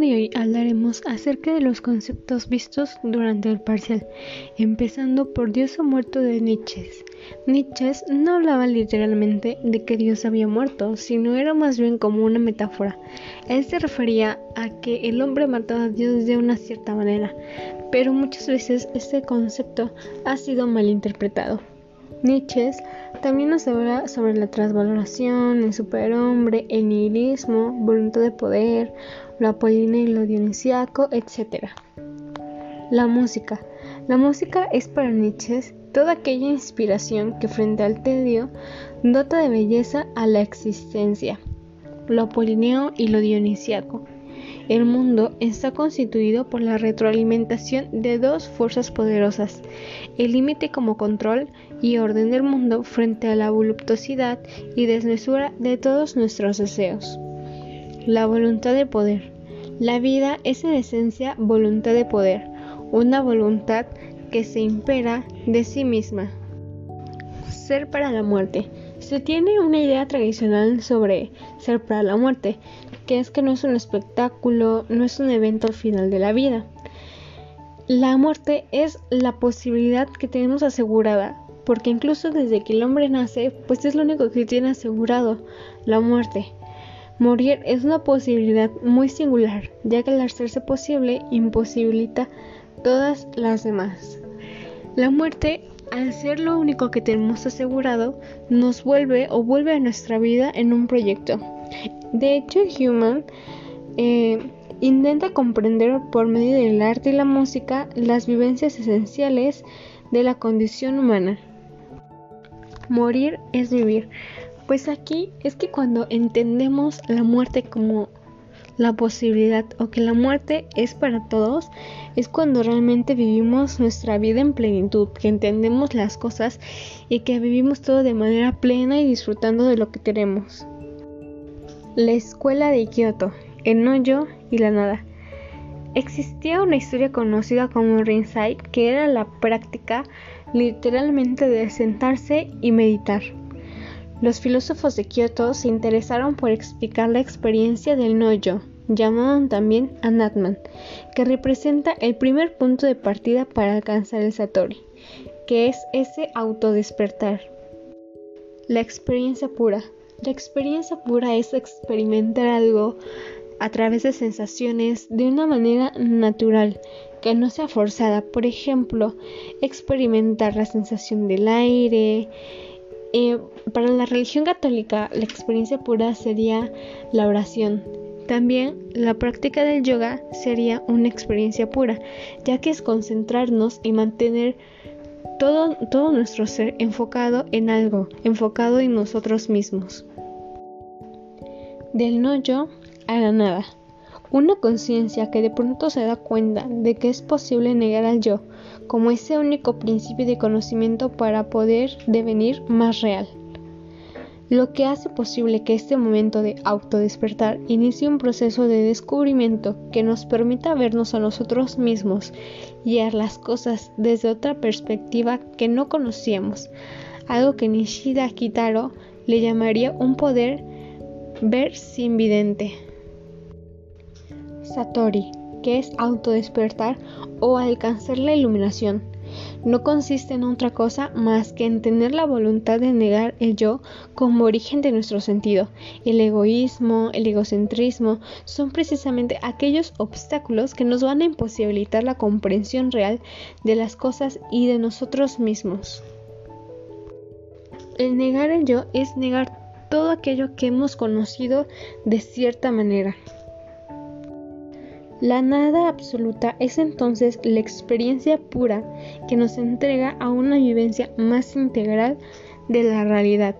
de hoy hablaremos acerca de los conceptos vistos durante el parcial, empezando por Dios ha muerto de Nietzsche. Nietzsche no hablaba literalmente de que Dios había muerto, sino era más bien como una metáfora. Él se refería a que el hombre mataba a Dios de una cierta manera, pero muchas veces este concepto ha sido malinterpretado. Nietzsche también nos habla sobre la transvaloración, el superhombre, el nihilismo, voluntad de poder, lo apolíneo y lo dionisiaco, etc. La música. La música es para Nietzsche toda aquella inspiración que frente al tedio dota de belleza a la existencia, lo apolíneo y lo dionisiaco. El mundo está constituido por la retroalimentación de dos fuerzas poderosas, el límite como control y orden del mundo frente a la voluptuosidad y desmesura de todos nuestros deseos. La voluntad de poder. La vida es en esencia voluntad de poder, una voluntad que se impera de sí misma. Ser para la muerte. Se tiene una idea tradicional sobre ser para la muerte, que es que no es un espectáculo, no es un evento al final de la vida. La muerte es la posibilidad que tenemos asegurada, porque incluso desde que el hombre nace, pues es lo único que tiene asegurado, la muerte. Morir es una posibilidad muy singular, ya que al hacerse posible imposibilita todas las demás. La muerte, al ser lo único que tenemos asegurado, nos vuelve o vuelve a nuestra vida en un proyecto. De hecho, Human eh, intenta comprender por medio del arte y la música las vivencias esenciales de la condición humana. Morir es vivir. Pues aquí es que cuando entendemos la muerte como la posibilidad o que la muerte es para todos, es cuando realmente vivimos nuestra vida en plenitud, que entendemos las cosas y que vivimos todo de manera plena y disfrutando de lo que queremos. La escuela de Kioto, el no-yo y la nada. Existía una historia conocida como Rinzai, que era la práctica literalmente de sentarse y meditar. Los filósofos de Kioto se interesaron por explicar la experiencia del no-yo, llamaban también Anatman, que representa el primer punto de partida para alcanzar el Satori, que es ese autodespertar. La experiencia pura. La experiencia pura es experimentar algo a través de sensaciones de una manera natural, que no sea forzada. Por ejemplo, experimentar la sensación del aire. Eh, para la religión católica, la experiencia pura sería la oración. También la práctica del yoga sería una experiencia pura, ya que es concentrarnos y mantener todo, todo nuestro ser enfocado en algo, enfocado en nosotros mismos del no yo a la nada. Una conciencia que de pronto se da cuenta de que es posible negar al yo como ese único principio de conocimiento para poder devenir más real. Lo que hace posible que este momento de autodespertar inicie un proceso de descubrimiento que nos permita vernos a nosotros mismos y a las cosas desde otra perspectiva que no conocíamos, algo que Nishida Kitaro le llamaría un poder Ver sin vidente. Satori, que es autodespertar o alcanzar la iluminación, no consiste en otra cosa más que en tener la voluntad de negar el yo como origen de nuestro sentido. El egoísmo, el egocentrismo son precisamente aquellos obstáculos que nos van a imposibilitar la comprensión real de las cosas y de nosotros mismos. El negar el yo es negar todo aquello que hemos conocido de cierta manera. La nada absoluta es entonces la experiencia pura que nos entrega a una vivencia más integral de la realidad.